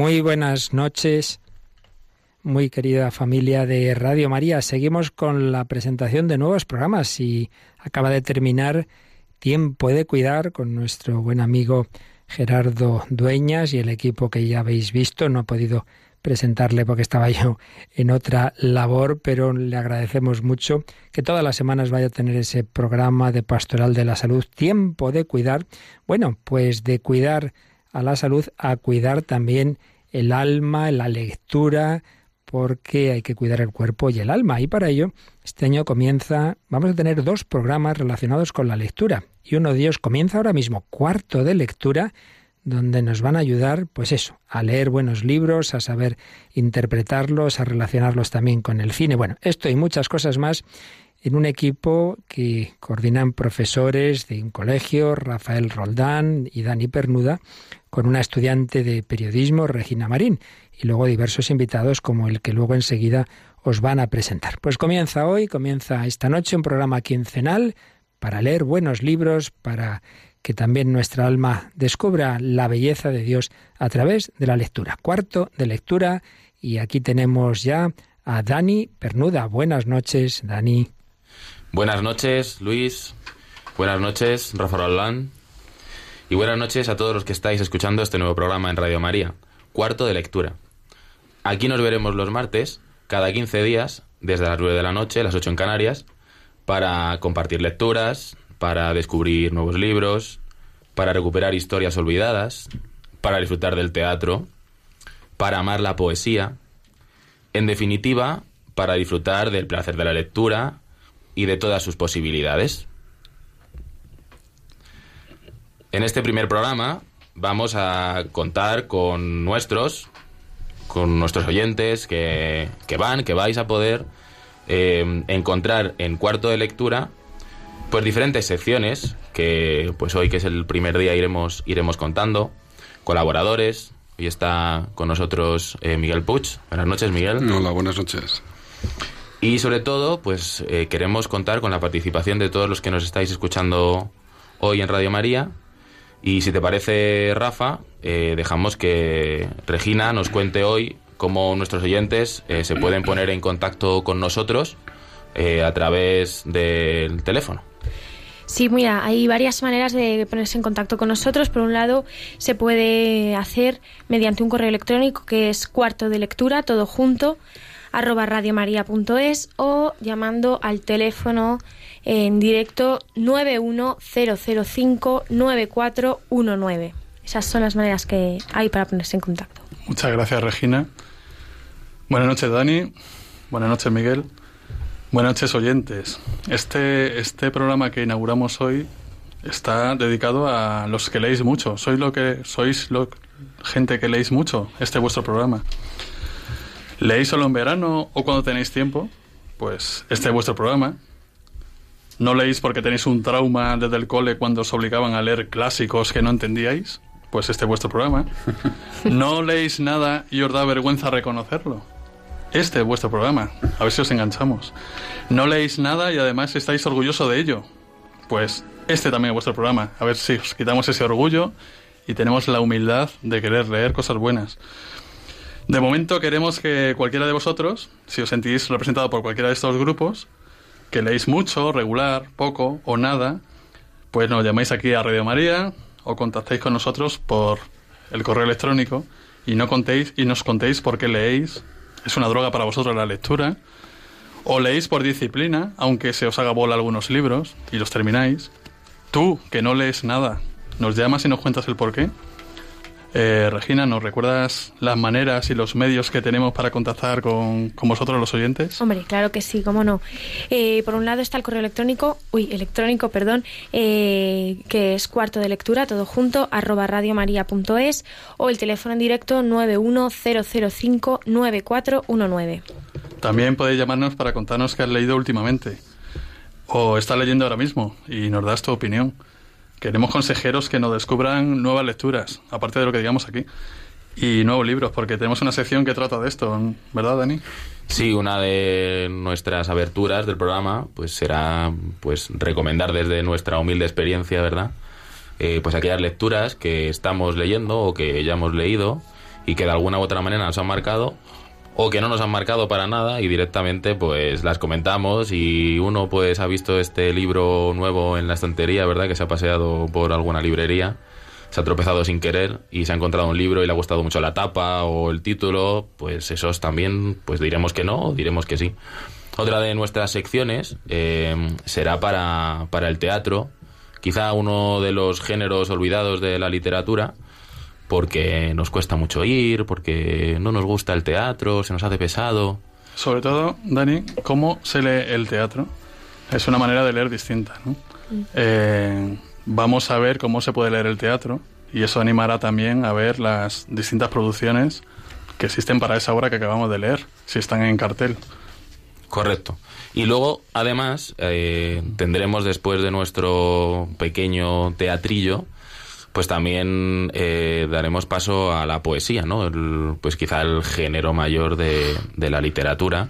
Muy buenas noches, muy querida familia de Radio María. Seguimos con la presentación de nuevos programas y acaba de terminar Tiempo de Cuidar con nuestro buen amigo Gerardo Dueñas y el equipo que ya habéis visto. No he podido presentarle porque estaba yo en otra labor, pero le agradecemos mucho que todas las semanas vaya a tener ese programa de Pastoral de la Salud, Tiempo de Cuidar. Bueno, pues de cuidar a la salud a cuidar también el alma, la lectura, porque hay que cuidar el cuerpo y el alma. Y para ello, este año comienza, vamos a tener dos programas relacionados con la lectura. Y uno de ellos comienza ahora mismo, cuarto de lectura, donde nos van a ayudar, pues eso, a leer buenos libros, a saber interpretarlos, a relacionarlos también con el cine. Bueno, esto y muchas cosas más en un equipo que coordinan profesores de un colegio, Rafael Roldán y Dani Pernuda, con una estudiante de periodismo, Regina Marín, y luego diversos invitados como el que luego enseguida os van a presentar. Pues comienza hoy, comienza esta noche un programa quincenal para leer buenos libros, para que también nuestra alma descubra la belleza de Dios a través de la lectura. Cuarto de lectura y aquí tenemos ya a Dani Pernuda. Buenas noches, Dani. Buenas noches, Luis. Buenas noches, Rafa Roland. Y buenas noches a todos los que estáis escuchando este nuevo programa en Radio María, cuarto de lectura. Aquí nos veremos los martes, cada 15 días, desde las 9 de la noche, las 8 en Canarias, para compartir lecturas, para descubrir nuevos libros, para recuperar historias olvidadas, para disfrutar del teatro, para amar la poesía, en definitiva, para disfrutar del placer de la lectura y de todas sus posibilidades. En este primer programa vamos a contar con nuestros, con nuestros oyentes que, van, que vais a poder eh, encontrar en cuarto de lectura pues diferentes secciones que pues hoy que es el primer día iremos iremos contando. Colaboradores hoy está con nosotros eh, Miguel Puch buenas noches Miguel. Hola buenas noches y sobre todo pues eh, queremos contar con la participación de todos los que nos estáis escuchando hoy en Radio María y si te parece, Rafa, eh, dejamos que Regina nos cuente hoy cómo nuestros oyentes eh, se pueden poner en contacto con nosotros eh, a través del teléfono. Sí, mira, hay varias maneras de ponerse en contacto con nosotros. Por un lado, se puede hacer mediante un correo electrónico que es cuarto de lectura, todo junto, arroba radiomaria.es o llamando al teléfono en directo 910059419. Esas son las maneras que hay para ponerse en contacto. Muchas gracias, Regina. Buenas noches, Dani. Buenas noches, Miguel. Buenas noches, oyentes. Este, este programa que inauguramos hoy está dedicado a los que leéis mucho. Sois lo que sois lo, gente que leéis mucho. Este es vuestro programa. ¿Leéis solo en verano o cuando tenéis tiempo? Pues este es vuestro programa ¿No leéis porque tenéis un trauma desde el cole cuando os obligaban a leer clásicos que no entendíais? Pues este es vuestro programa. ¿No leéis nada y os da vergüenza reconocerlo? Este es vuestro programa. A ver si os enganchamos. ¿No leéis nada y además estáis orgulloso de ello? Pues este también es vuestro programa. A ver si os quitamos ese orgullo y tenemos la humildad de querer leer cosas buenas. De momento queremos que cualquiera de vosotros, si os sentís representado por cualquiera de estos grupos, que leéis mucho, regular, poco o nada, pues nos llamáis aquí a Radio María o contactéis con nosotros por el correo electrónico y no contéis y nos contéis por qué leéis. Es una droga para vosotros la lectura. O leéis por disciplina, aunque se os haga bola algunos libros y los termináis. Tú, que no lees nada, nos llamas y nos cuentas el por qué. Eh, Regina, ¿nos recuerdas las maneras y los medios que tenemos para contactar con, vosotros los oyentes? Hombre, claro que sí, cómo no. Eh, por un lado está el correo electrónico, uy, electrónico, perdón, eh, que es cuarto de lectura, todo junto, arroba radiomaria.es o el teléfono en directo 910059419. También podéis llamarnos para contarnos qué has leído últimamente o estás leyendo ahora mismo y nos das tu opinión. Queremos consejeros que nos descubran nuevas lecturas, aparte de lo que digamos aquí, y nuevos libros, porque tenemos una sección que trata de esto, ¿verdad, Dani? Sí, una de nuestras aberturas del programa, pues será, pues recomendar desde nuestra humilde experiencia, ¿verdad? Eh, pues aquellas lecturas que estamos leyendo o que ya hemos leído y que de alguna u otra manera nos han marcado o que no nos han marcado para nada y directamente pues las comentamos y uno pues ha visto este libro nuevo en la estantería, ¿verdad? Que se ha paseado por alguna librería, se ha tropezado sin querer y se ha encontrado un libro y le ha gustado mucho la tapa o el título, pues esos también pues diremos que no diremos que sí. Otra de nuestras secciones eh, será para, para el teatro, quizá uno de los géneros olvidados de la literatura, porque nos cuesta mucho ir, porque no nos gusta el teatro, se nos hace pesado. Sobre todo, Dani, ¿cómo se lee el teatro? Es una manera de leer distinta, ¿no? Eh, vamos a ver cómo se puede leer el teatro y eso animará también a ver las distintas producciones que existen para esa obra que acabamos de leer, si están en cartel. Correcto. Y luego, además, eh, tendremos después de nuestro pequeño teatrillo, pues también eh, daremos paso a la poesía, ¿no? El- pues quizá el género mayor de, de la literatura,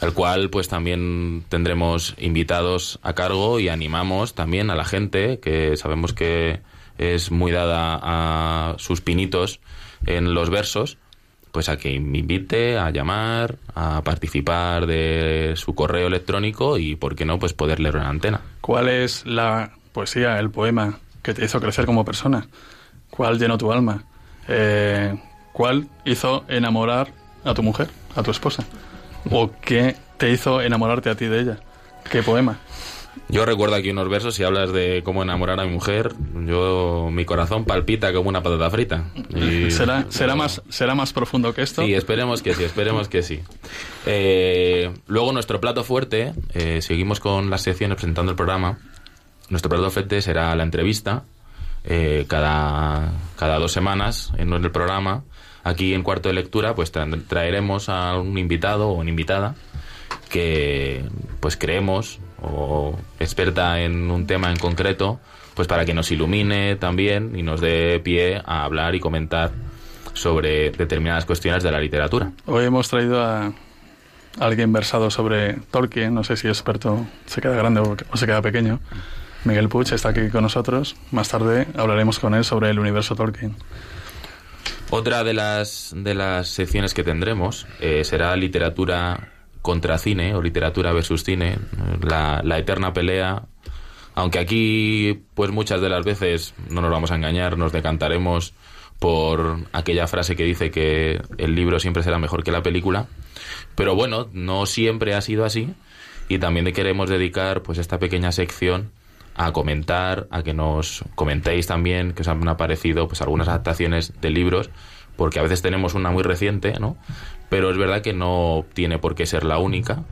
el cual pues también tendremos invitados a cargo y animamos también a la gente que sabemos que es muy dada a sus pinitos en los versos, pues a que me invite a llamar, a participar de su correo electrónico y, ¿por qué no?, pues poder leer una antena. ¿Cuál es la poesía, el poema que te hizo crecer como persona? ¿Cuál llenó tu alma? Eh, ¿Cuál hizo enamorar a tu mujer, a tu esposa? ¿O qué te hizo enamorarte a ti de ella? ¿Qué poema? Yo recuerdo aquí unos versos, si hablas de cómo enamorar a mi mujer, yo mi corazón palpita como una patata frita. Y- ¿Será, será, más, ¿Será más profundo que esto? Sí, esperemos que sí, esperemos que sí. Eh, luego nuestro plato fuerte, eh, seguimos con las secciones presentando el programa. Nuestro plato fuerte será la entrevista eh, cada, cada dos semanas en el programa. Aquí en cuarto de lectura, pues tra- traeremos a un invitado o una invitada que pues creemos o experta en un tema en concreto, pues para que nos ilumine también y nos dé pie a hablar y comentar sobre determinadas cuestiones de la literatura. Hoy hemos traído a alguien versado sobre Tolkien, no sé si experto se queda grande o se queda pequeño. Miguel Puig está aquí con nosotros. Más tarde hablaremos con él sobre el universo Tolkien. Otra de las, de las secciones que tendremos eh, será literatura contra cine o literatura versus cine, la, la eterna pelea. Aunque aquí, pues muchas de las veces, no nos vamos a engañar, nos decantaremos por aquella frase que dice que el libro siempre será mejor que la película. Pero bueno, no siempre ha sido así y también queremos dedicar pues esta pequeña sección a comentar, a que nos comentéis también que os han aparecido pues algunas adaptaciones de libros, porque a veces tenemos una muy reciente, ¿no? Pero es verdad que no tiene por qué ser la única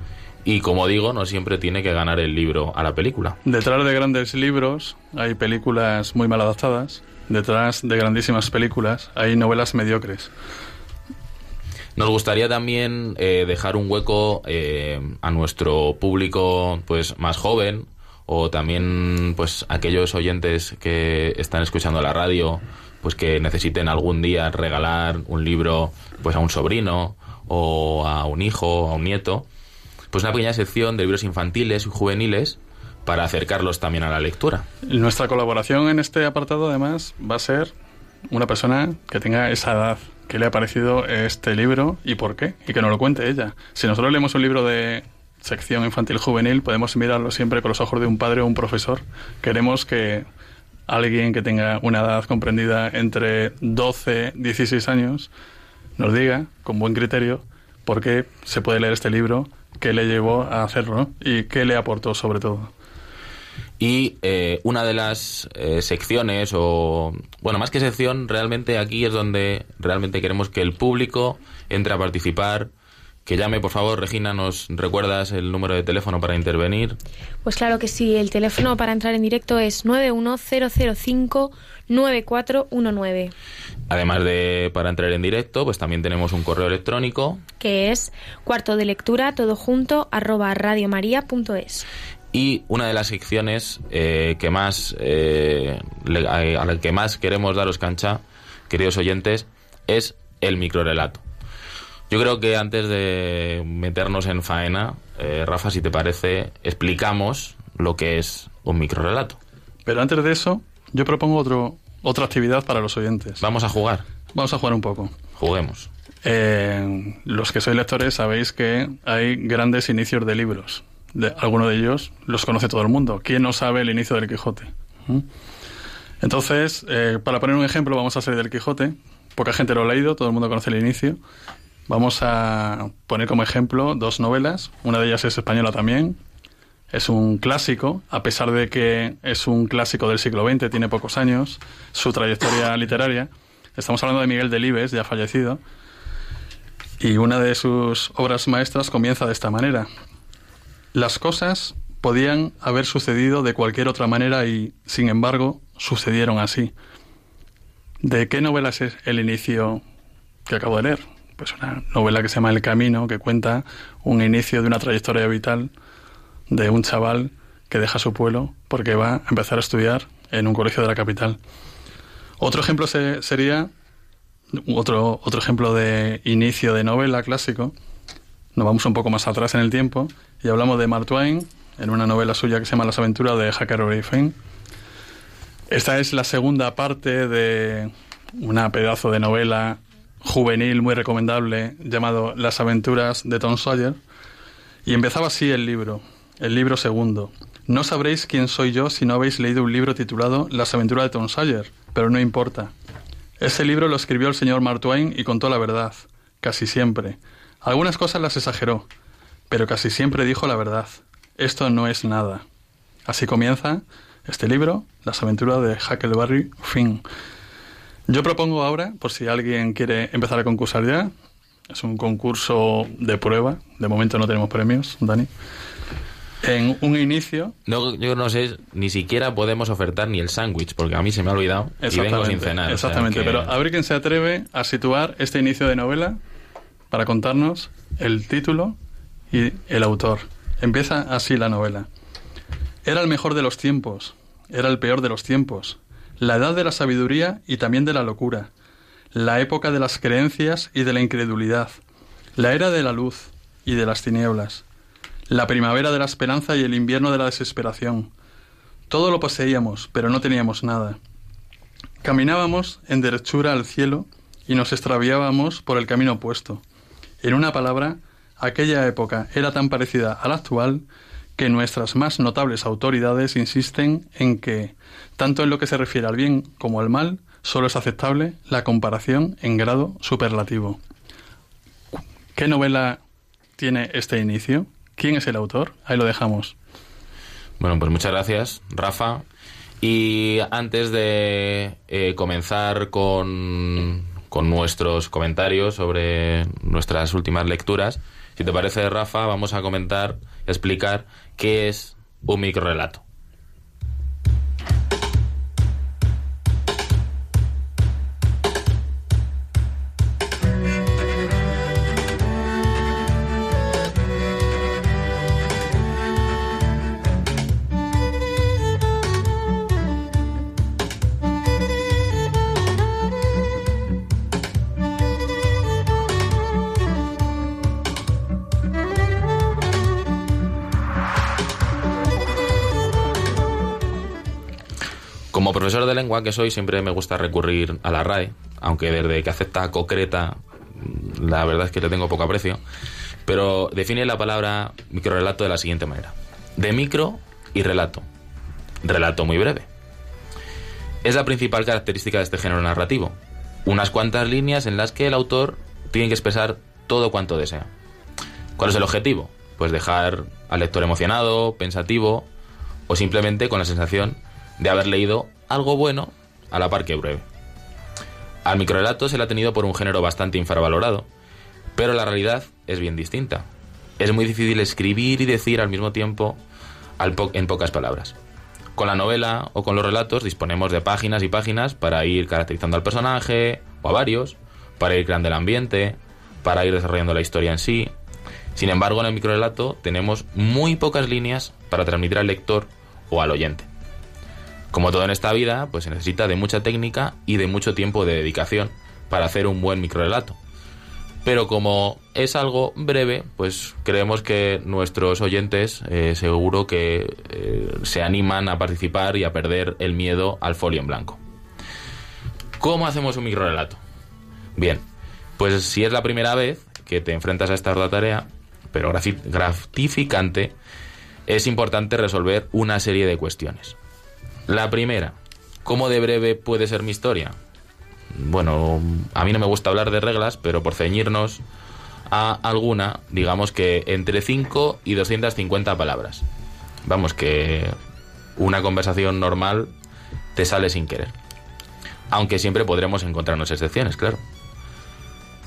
y como digo, no siempre tiene que ganar el libro a la película. Detrás de grandes libros hay películas muy mal adaptadas. Detrás de grandísimas películas hay novelas mediocres. Nos gustaría también eh, dejar un hueco eh, a nuestro público pues más joven o también pues aquellos oyentes que están escuchando la radio pues que necesiten algún día regalar un libro pues a un sobrino o a un hijo o a un nieto pues una pequeña sección de libros infantiles y juveniles para acercarlos también a la lectura. Nuestra colaboración en este apartado, además, va a ser una persona que tenga esa edad, que le ha parecido este libro y por qué, y que nos lo cuente ella. Si nosotros leemos un libro de sección infantil juvenil, podemos mirarlo siempre con los ojos de un padre o un profesor. Queremos que alguien que tenga una edad comprendida entre 12 y 16 años nos diga, con buen criterio, por qué se puede leer este libro, qué le llevó a hacerlo y qué le aportó sobre todo. Y eh, una de las eh, secciones, o bueno, más que sección, realmente aquí es donde realmente queremos que el público entre a participar. Que llame, por favor, Regina, ¿nos recuerdas el número de teléfono para intervenir? Pues claro que sí, el teléfono para entrar en directo es 91005-9419, Además de para entrar en directo, pues también tenemos un correo electrónico que es cuarto de lectura, todo junto, arroba radiomaria.es. y una de las secciones eh, que más eh, a la que más queremos daros cancha, queridos oyentes, es el microrelato. Yo creo que antes de meternos en faena, eh, Rafa, si te parece, explicamos lo que es un microrelato. Pero antes de eso, yo propongo otro, otra actividad para los oyentes. Vamos a jugar. Vamos a jugar un poco. Juguemos. Eh, los que sois lectores sabéis que hay grandes inicios de libros. De, alguno de ellos los conoce todo el mundo. ¿Quién no sabe el inicio del Quijote? ¿Mm? Entonces, eh, para poner un ejemplo, vamos a salir del Quijote. Poca gente lo ha leído, todo el mundo conoce el inicio. Vamos a poner como ejemplo dos novelas. Una de ellas es española también. Es un clásico, a pesar de que es un clásico del siglo XX, tiene pocos años, su trayectoria literaria. Estamos hablando de Miguel Delibes, ya fallecido. Y una de sus obras maestras comienza de esta manera. Las cosas podían haber sucedido de cualquier otra manera y, sin embargo, sucedieron así. ¿De qué novela es el inicio que acabo de leer? Pues una novela que se llama El Camino, que cuenta un inicio de una trayectoria vital de un chaval que deja su pueblo porque va a empezar a estudiar en un colegio de la capital. Otro ejemplo sería otro, otro ejemplo de inicio de novela clásico. Nos vamos un poco más atrás en el tiempo y hablamos de Mark Twain en una novela suya que se llama Las aventuras de Huckleberry Finn. Esta es la segunda parte de una pedazo de novela juvenil muy recomendable llamado Las aventuras de Tom Sawyer. Y empezaba así el libro, el libro segundo. No sabréis quién soy yo si no habéis leído un libro titulado Las aventuras de Tom Sawyer, pero no importa. Ese libro lo escribió el señor Mark Twain y contó la verdad, casi siempre. Algunas cosas las exageró, pero casi siempre dijo la verdad. Esto no es nada. Así comienza este libro, Las aventuras de Huckleberry Finn. Yo propongo ahora, por si alguien quiere empezar a concursar ya, es un concurso de prueba, de momento no tenemos premios, Dani en un inicio. No, yo no sé, ni siquiera podemos ofertar ni el sándwich, porque a mí se me ha olvidado y vengo sin cenar. Exactamente, pero a ver quién se atreve a situar este inicio de novela para contarnos el título y el autor. Empieza así la novela. Era el mejor de los tiempos, era el peor de los tiempos, la edad de la sabiduría y también de la locura, la época de las creencias y de la incredulidad, la era de la luz y de las tinieblas la primavera de la esperanza y el invierno de la desesperación. Todo lo poseíamos, pero no teníamos nada. Caminábamos en derechura al cielo y nos extraviábamos por el camino opuesto. En una palabra, aquella época era tan parecida a la actual que nuestras más notables autoridades insisten en que, tanto en lo que se refiere al bien como al mal, solo es aceptable la comparación en grado superlativo. ¿Qué novela tiene este inicio? ¿Quién es el autor? Ahí lo dejamos. Bueno, pues muchas gracias, Rafa. Y antes de eh, comenzar con, con nuestros comentarios sobre nuestras últimas lecturas, si te parece, Rafa, vamos a comentar, explicar qué es un microrelato. Profesor de lengua que soy, siempre me gusta recurrir a la RAE, aunque desde que acepta concreta, la verdad es que le tengo poco aprecio. Pero define la palabra microrelato de la siguiente manera: de micro y relato. Relato muy breve. Es la principal característica de este género narrativo. Unas cuantas líneas en las que el autor tiene que expresar todo cuanto desea. ¿Cuál es el objetivo? Pues dejar al lector emocionado, pensativo o simplemente con la sensación de haber leído algo bueno a la par que breve. Al microrelato se le ha tenido por un género bastante infravalorado, pero la realidad es bien distinta. Es muy difícil escribir y decir al mismo tiempo en pocas palabras. Con la novela o con los relatos disponemos de páginas y páginas para ir caracterizando al personaje o a varios, para ir creando el ambiente, para ir desarrollando la historia en sí. Sin embargo, en el microrelato tenemos muy pocas líneas para transmitir al lector o al oyente. Como todo en esta vida, pues se necesita de mucha técnica y de mucho tiempo de dedicación para hacer un buen microrelato. Pero como es algo breve, pues creemos que nuestros oyentes eh, seguro que eh, se animan a participar y a perder el miedo al folio en blanco. ¿Cómo hacemos un microrelato? Bien, Pues si es la primera vez que te enfrentas a esta ardua tarea, pero gratificante, es importante resolver una serie de cuestiones. La primera, ¿cómo de breve puede ser mi historia? Bueno, a mí no me gusta hablar de reglas, pero por ceñirnos a alguna, digamos que entre 5 y 250 palabras. Vamos, que una conversación normal te sale sin querer. Aunque siempre podremos encontrarnos excepciones, claro.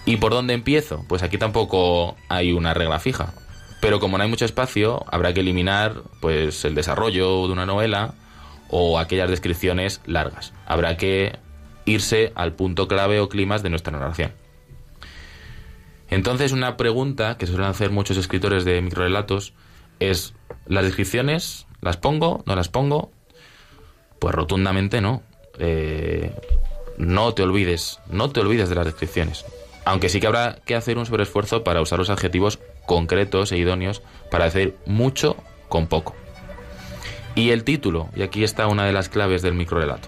¿Y por dónde empiezo? Pues aquí tampoco hay una regla fija. Pero como no hay mucho espacio, habrá que eliminar pues el desarrollo de una novela o aquellas descripciones largas. Habrá que irse al punto clave o climas de nuestra narración. Entonces, una pregunta que suelen hacer muchos escritores de microrelatos es, ¿las descripciones las pongo? ¿No las pongo? Pues rotundamente no. Eh, no te olvides, no te olvides de las descripciones. Aunque sí que habrá que hacer un sobreesfuerzo para usar los adjetivos concretos e idóneos para decir mucho con poco. Y el título, y aquí está una de las claves del microrelato.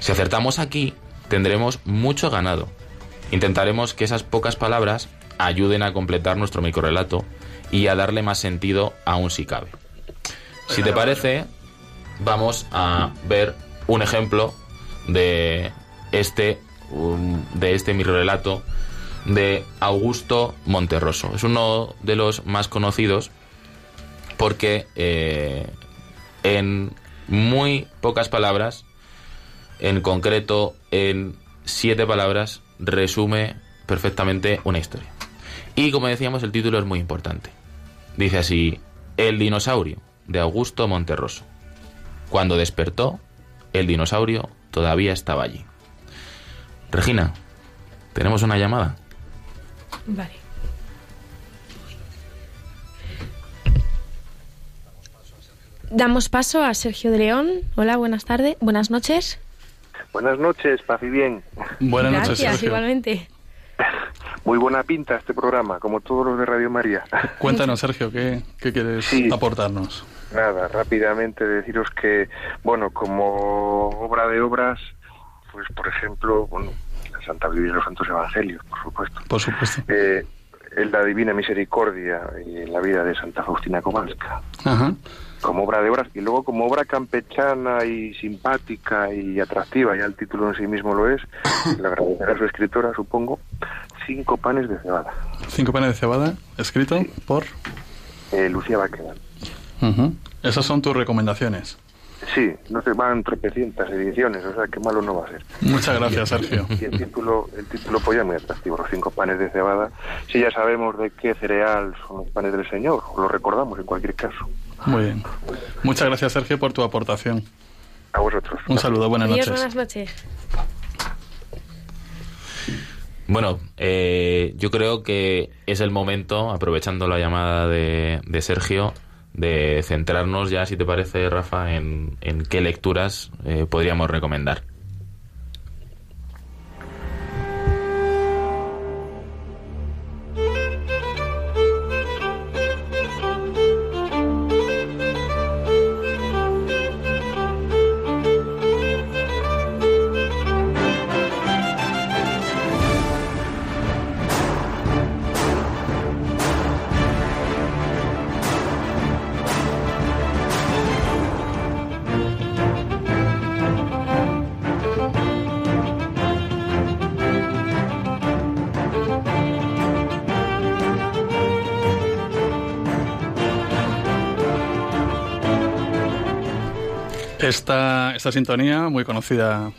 Si acertamos aquí, tendremos mucho ganado. Intentaremos que esas pocas palabras ayuden a completar nuestro microrelato y a darle más sentido aún si cabe. Si te parece, vamos a ver un ejemplo de este, de este microrelato de Augusto Monterroso. Es uno de los más conocidos porque eh, en muy pocas palabras, en concreto en siete palabras, resume perfectamente una historia. Y como decíamos, el título es muy importante. Dice así, El dinosaurio, de Augusto Monterroso. Cuando despertó, el dinosaurio todavía estaba allí. Regina, ¿tenemos una llamada? Vale. Damos paso a Sergio de León. Hola, buenas tardes, buenas noches. Buenas noches, paz y bien. Buenas noches, Gracias, igualmente. Muy buena pinta este programa, como todos los de Radio María. Cuéntanos, Sergio, ¿qué, qué quieres Sí. aportarnos? Nada, rápidamente deciros que, bueno, como obra de obras, pues por ejemplo, bueno, la Santa Biblia y los Santos Evangelios, por supuesto. Por supuesto. Eh, la Divina Misericordia y en la vida de Santa Faustina Kowalska. Ajá. como obra de obras y luego como obra campechana y simpática y atractiva, ya el título en sí mismo lo es, le agradecerá su escritora, supongo, Cinco panes de cebada, Cinco panes de cebada, escrito por... eh, Lucía Baquedan. Ujú. Esas son tus recomendaciones. Sí, no se van tropecientas ediciones, o sea que malo no va a ser. Muchas gracias, Sergio. Y el título, el título pues ya muy atractivo, los cinco panes de cebada. Si ya sabemos de qué cereal son los panes del Señor, lo recordamos en cualquier caso. Muy bien. Muchas gracias, Sergio, por tu aportación. A vosotros. Un saludo, buenas Adiós, noches. buenas noches. Bueno, eh, yo creo que es el momento, aprovechando la llamada de, de Sergio, de centrarnos ya, si te parece, Rafa, en, en qué lecturas eh, podríamos recomendar. Esta, sintonía, muy conocida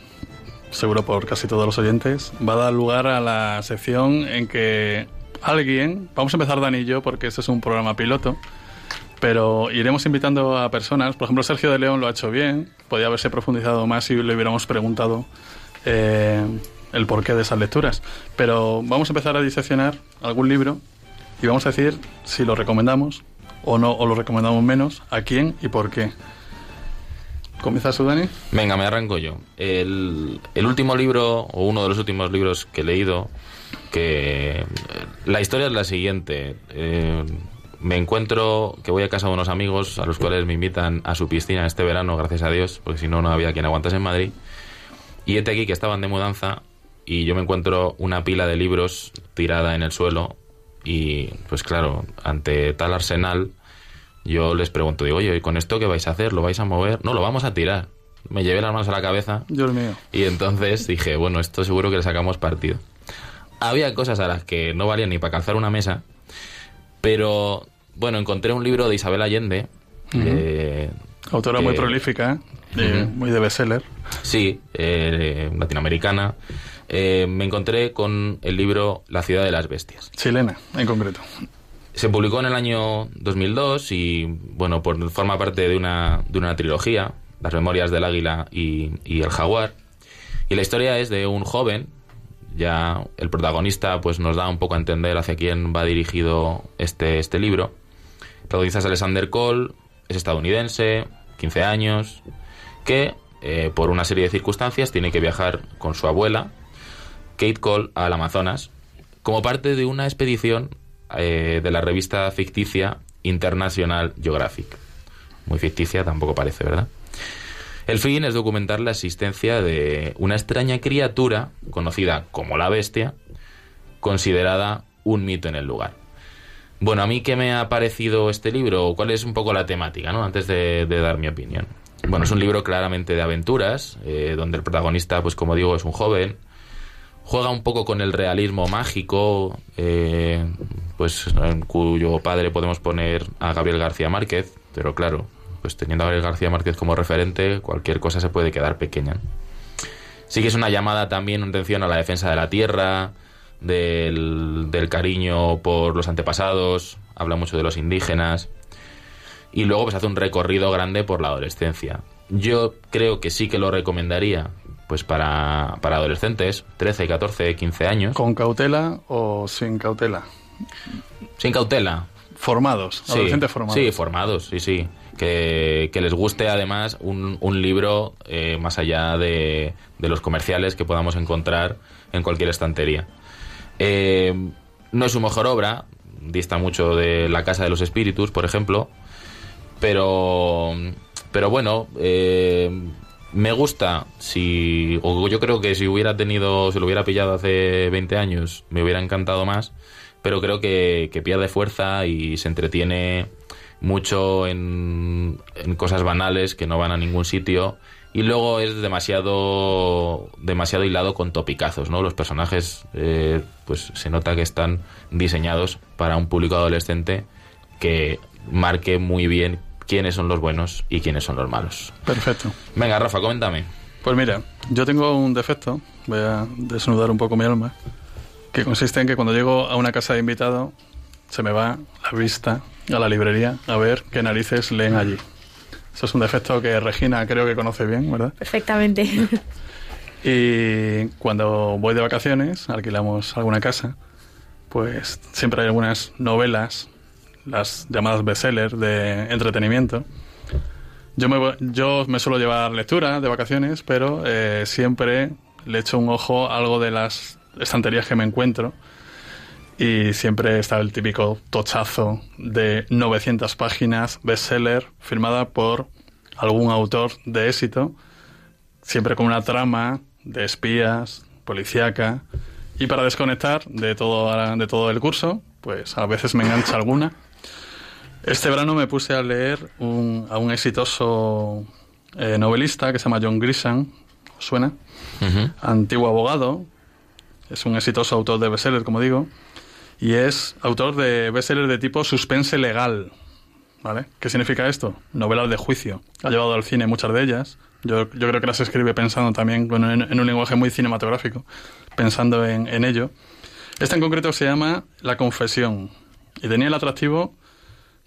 seguro por casi todos los oyentes, va a dar lugar a la sección en que alguien, vamos a empezar Dani y yo porque este es un programa piloto, pero iremos invitando a personas, por ejemplo Sergio de León lo ha hecho bien, podía haberse profundizado más si le hubiéramos preguntado eh, el porqué de esas lecturas, pero vamos a empezar a diseccionar algún libro y vamos a decir si lo recomendamos o no, o lo recomendamos menos, a quién y por qué. ¿Comienzas tú, Dani? Venga, me arranco yo. El, el último libro, o uno de los últimos libros que he leído, que la historia es la siguiente. Eh, me encuentro que voy a casa de unos amigos a los cuales me invitan a su piscina este verano, gracias a Dios, porque si no, no había quien aguantase en Madrid. Y este aquí, que estaban de mudanza, y yo me encuentro una pila de libros tirada en el suelo y pues claro, ante tal arsenal yo les pregunto, digo, oye, ¿y con esto qué vais a hacer? ¿Lo vais a mover? No, lo vamos a tirar. Me llevé las manos a la cabeza. Dios mío. Y entonces dije, bueno, esto seguro que le sacamos partido. Había cosas a las que no valían ni para calzar una mesa, pero bueno, encontré un libro de Isabel Allende. eh, Autora que- muy prolífica, eh, Ujú. muy de bestseller. Sí, eh, latinoamericana. Eh, me encontré con el libro La ciudad de las bestias. Chilena, en concreto. Se publicó en el año 2002 y, bueno, por, forma parte de una, de una trilogía, Las Memorias del Águila y, y El Jaguar. Y la historia es de un joven, ya el protagonista pues nos da un poco a entender hacia quién va dirigido este, este libro. Es Alexander Cole, es estadounidense, 15 años, que eh, por una serie de circunstancias tiene que viajar con su abuela, Kate Cole, al Amazonas, como parte de una expedición eh, de la revista ficticia International Geographic. Muy ficticia tampoco parece, ¿verdad? El fin es documentar la existencia de una extraña criatura conocida como la bestia, considerada un mito en el lugar. Bueno, a mí qué me ha parecido este libro, cuál es un poco la temática, ¿no? Antes de, dar mi opinión. Bueno, es un libro claramente de aventuras, eh, donde el protagonista, pues como digo, es un joven, juega un poco con el realismo mágico, eh, pues en cuyo padre podemos poner a Gabriel García Márquez, pero claro, pues teniendo a Gabriel García Márquez como referente, cualquier cosa se puede quedar pequeña. Sí que es una llamada también, atención a la defensa de la tierra, del, del cariño por los antepasados, habla mucho de los indígenas, y luego pues hace un recorrido grande por la adolescencia. Yo creo que sí que lo recomendaría pues para, para adolescentes, 13, 14, 15 años. ¿Con cautela o sin cautela? Sin cautela. Formados, Sí, adolescentes formados. Sí, formados, sí, sí. Que, que les guste además un, un libro eh, más allá de, de los comerciales que podamos encontrar en cualquier estantería. Eh, no es su mejor obra, dista mucho de La Casa de los Espíritus, por ejemplo, pero, pero bueno, eh, me gusta, si, o yo creo que si hubiera tenido, si lo hubiera pillado hace 20 años, me hubiera encantado más, pero creo que, pierde fuerza y se entretiene mucho en, en cosas banales que no van a ningún sitio y luego es demasiado demasiado hilado con topicazos, ¿no? Los personajes, eh, pues se nota que están diseñados para un público adolescente que marque muy bien quiénes son los buenos y quiénes son los malos. Perfecto. Venga, Rafa, coméntame. Pues mira, yo tengo un defecto, voy a desnudar un poco mi alma, que consiste en que cuando llego a una casa de invitado se me va la vista a la librería a ver qué narices leen allí. Eso es un defecto que Regina creo que conoce bien, ¿verdad? Perfectamente. Y cuando voy de vacaciones, alquilamos alguna casa, pues siempre hay algunas novelas, las llamadas bestsellers de entretenimiento. Yo me, yo me suelo llevar lectura de vacaciones, pero eh, siempre le echo un ojo a algo de las estanterías que me encuentro. Y siempre está el típico tochazo de 900 páginas bestseller firmada por algún autor de éxito siempre con una trama de espías, policíaca, y para desconectar de todo, de todo el curso, pues a veces me engancha alguna. Este verano me puse a leer un- a un exitoso eh, novelista que se llama John Grisham, ¿os suena? Antiguo abogado, es un exitoso autor de bestseller, como digo, y es autor de bestsellers de tipo suspense legal, ¿Vale? ¿Qué significa esto? Novelas de juicio. Ha llevado al cine muchas de ellas. Yo, yo creo que las escribe pensando también bueno, en, en un lenguaje muy cinematográfico, pensando en, en ello. Esta en concreto se llama La Confesión y tenía el atractivo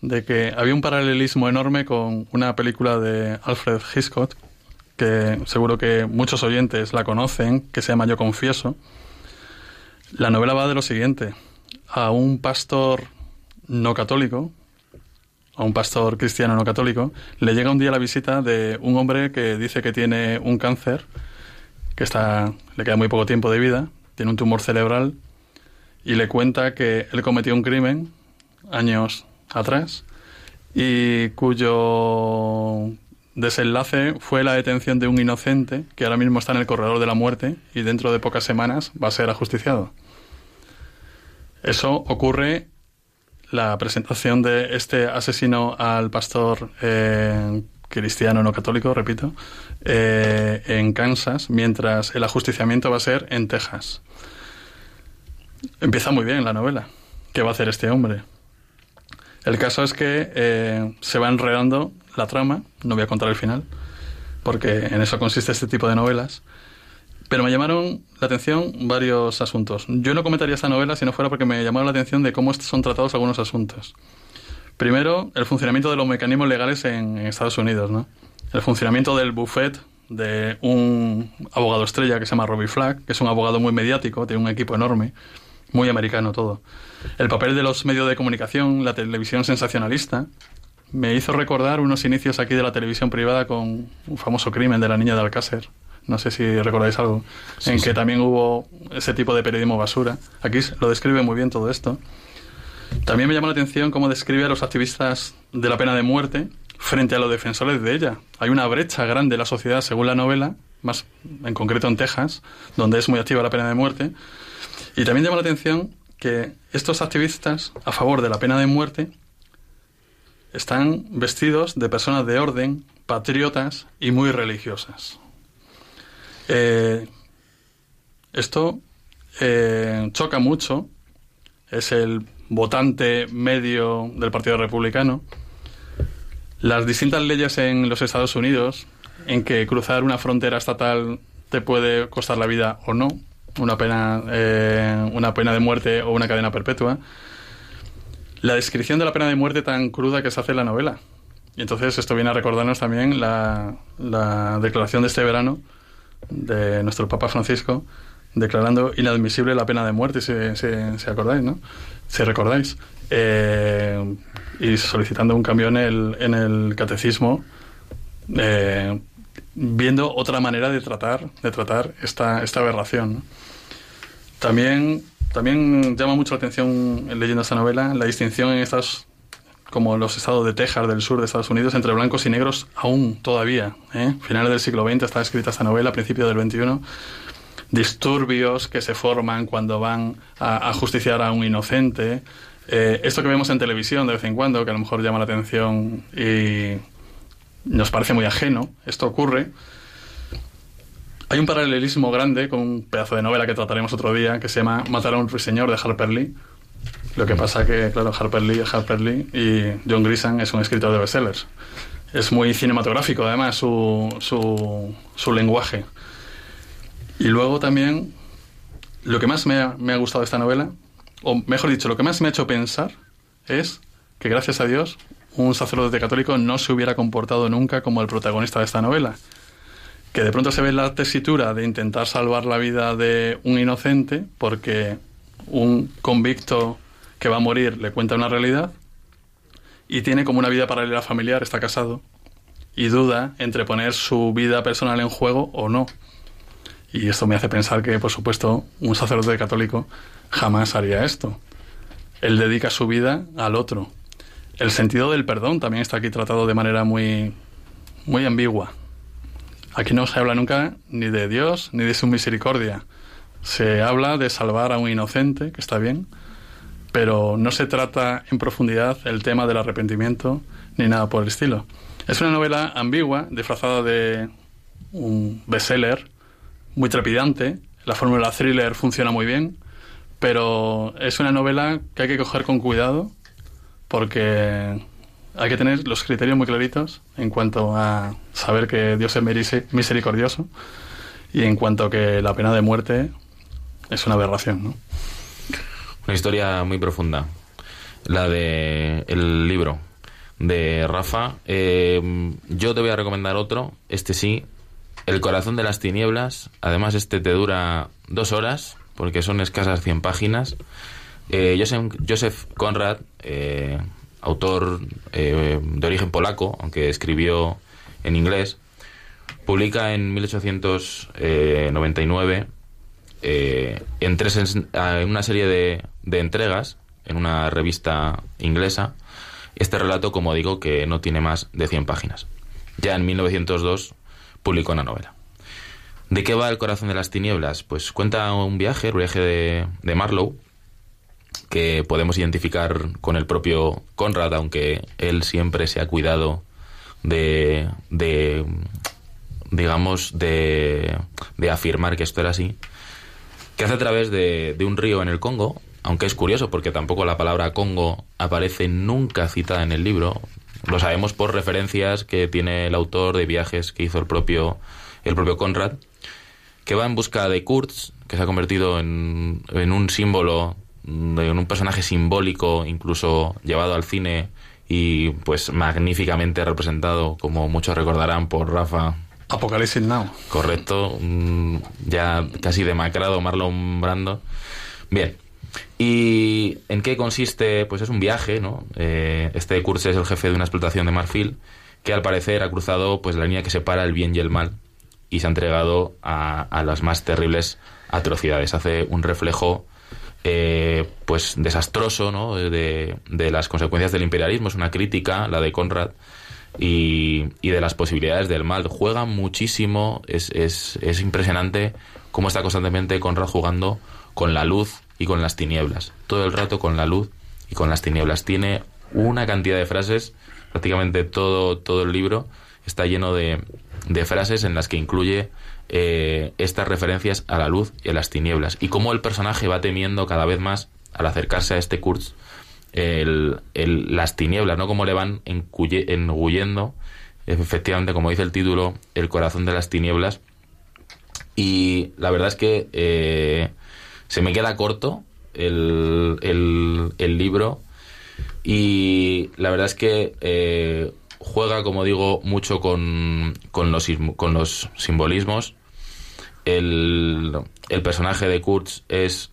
de que había un paralelismo enorme con una película de Alfred Hitchcock, que seguro que muchos oyentes la conocen, que se llama Yo Confieso. La novela va de lo siguiente. A un pastor no católico, a un pastor cristiano no católico, le llega un día la visita de un hombre que dice que tiene un cáncer, que está, le queda muy poco tiempo de vida, tiene un tumor cerebral, y le cuenta que él cometió un crimen años atrás y cuyo desenlace fue la detención de un inocente que ahora mismo está en el corredor de la muerte y dentro de pocas semanas va a ser ajusticiado. Eso ocurre la presentación de este asesino al pastor eh, cristiano no católico, repito, eh, en Kansas, mientras el ajusticiamiento va a ser en Texas. Empieza muy bien la novela. ¿Qué va a hacer este hombre? El caso es que eh, se va enredando la trama, no voy a contar el final, porque en eso consiste este tipo de novelas. Pero me llamaron la atención varios asuntos. Yo no comentaría esta novela si no fuera porque me llamaron la atención de cómo son tratados algunos asuntos. Primero, el funcionamiento de los mecanismos legales en, Estados Unidos, ¿no? El funcionamiento del buffet de un abogado estrella que se llama Robbie Flack, que es un abogado muy mediático, tiene un equipo enorme, muy americano todo. El papel de los medios de comunicación, la televisión sensacionalista, me hizo recordar unos inicios aquí de la televisión privada con un famoso crimen de la niña de Alcácer. No sé si recordáis algo, en que también hubo ese tipo de periodismo basura. Aquí lo describe muy bien todo esto. También me llama la atención cómo describe a los activistas de la pena de muerte frente a los defensores de ella. Hay una brecha grande en la sociedad, según la novela, más en concreto en Texas, donde es muy activa la pena de muerte. Y también llama la atención que estos activistas a favor de la pena de muerte están vestidos de personas de orden, patriotas y muy religiosas. Eh, esto eh, choca mucho, es el votante medio del Partido Republicano. Las distintas leyes en los Estados Unidos, en que cruzar una frontera estatal te puede costar la vida o no, una pena, eh, una pena de muerte o una cadena perpetua, la descripción de la pena de muerte tan cruda que se hace en la novela. Y entonces esto viene a recordarnos también la, declaración de este verano de nuestro Papa Francisco, declarando inadmisible la pena de muerte, si, si, acordáis, ¿no? Si recordáis. Eh, y solicitando un cambio en el, en el catecismo, eh, viendo otra manera de tratar, de tratar esta, esta aberración. También también llama mucho la atención leyendo esta novela la distinción en estas como los estados de Texas del sur de Estados Unidos entre blancos y negros aún todavía. ¿eh? Finales del siglo XX está escrita esta novela, a principios del XXI. Disturbios que se forman cuando van a, justiciar a un inocente. Eh, esto que vemos en televisión de vez en cuando, que a lo mejor llama la atención y nos parece muy ajeno, esto ocurre hay un paralelismo grande con un pedazo de novela que trataremos otro día que se llama Matar a un ruiseñor de Harper Lee. Lo que pasa que, claro, Harper Lee es Harper Lee y John Grisham es un escritor de bestsellers. Es muy cinematográfico, además, su, su, su lenguaje. Y luego también, lo que más me ha, me ha gustado de esta novela, o mejor dicho, lo que más me ha hecho pensar es que, gracias a Dios, un sacerdote católico no se hubiera comportado nunca como el protagonista de esta novela que de pronto se ve la tesitura de intentar salvar la vida de un inocente porque un convicto que va a morir le cuenta una realidad y tiene como una vida paralela familiar, está casado y duda entre poner su vida personal en juego o no. Y esto me hace pensar que, por supuesto, un sacerdote católico jamás haría esto. Él dedica su vida al otro. El sentido del perdón también está aquí tratado de manera muy, muy ambigua. Aquí no se habla nunca ni de Dios ni de su misericordia. Se habla de salvar a un inocente, que está bien, pero no se trata en profundidad el tema del arrepentimiento ni nada por el estilo. Es una novela ambigua, disfrazada de un bestseller, muy trepidante. La fórmula thriller funciona muy bien, pero es una novela que hay que coger con cuidado porque hay que tener los criterios muy claritos en cuanto a saber que Dios es misericordioso y en cuanto a que la pena de muerte es una aberración, ¿no? Una historia muy profunda, la de el libro de Rafa. Eh, yo te voy a recomendar otro, este sí, El corazón de las tinieblas. Además, este te dura dos horas, porque son escasas 100 páginas. Eh, Joseph, Joseph Conrad, eh, autor eh, de origen polaco, aunque escribió en inglés, publica en 1899 eh, en, tres, en una serie de, de entregas en una revista inglesa este relato, como digo, que no tiene más de 100 páginas. ya en 1902 publicó una novela. ¿De qué va El corazón de las tinieblas? Pues cuenta un viaje, el viaje de, de Marlowe, que podemos identificar con el propio Conrad, aunque él siempre se ha cuidado de, de digamos, de, de, afirmar que esto era así, que hace a través de, de, un río en el Congo, aunque es curioso porque tampoco la palabra Congo aparece nunca citada en el libro, lo sabemos por referencias que tiene el autor de viajes que hizo el propio, el propio Conrad, que va en busca de Kurtz, que se ha convertido en, en un símbolo, en un personaje simbólico, incluso llevado al cine y pues magníficamente representado, como muchos recordarán por Rafa. Apocalipsis Now. Correcto, ya casi demacrado Marlon Brando. Bien, ¿y en qué consiste? Pues es un viaje, ¿no? Eh, este Kurtz es el jefe de una explotación de marfil que al parecer ha cruzado pues la línea que separa el bien y el mal y se ha entregado a, a las más terribles atrocidades. Hace un reflejo eh, pues desastroso ¿no? de, de, las consecuencias del imperialismo. Es una crítica, la de Conrad, y, y de las posibilidades del mal. Juega muchísimo, es, es, es, impresionante cómo está constantemente Conrad jugando con la luz y con las tinieblas. Todo el rato con la luz y con las tinieblas. Tiene una cantidad de frases, prácticamente todo, todo el libro está lleno de, de frases en las que incluye eh, estas referencias a la luz y a las tinieblas y cómo el personaje va temiendo cada vez más al acercarse a este Kurtz las tinieblas, ¿no? Cómo le van engullendo, efectivamente, como dice el título, el corazón de las tinieblas. Y la verdad es que eh, se me queda corto el, el, el, libro y la verdad es que eh, juega, como digo, mucho con, con, los, con los simbolismos. El, el, personaje de Kurtz es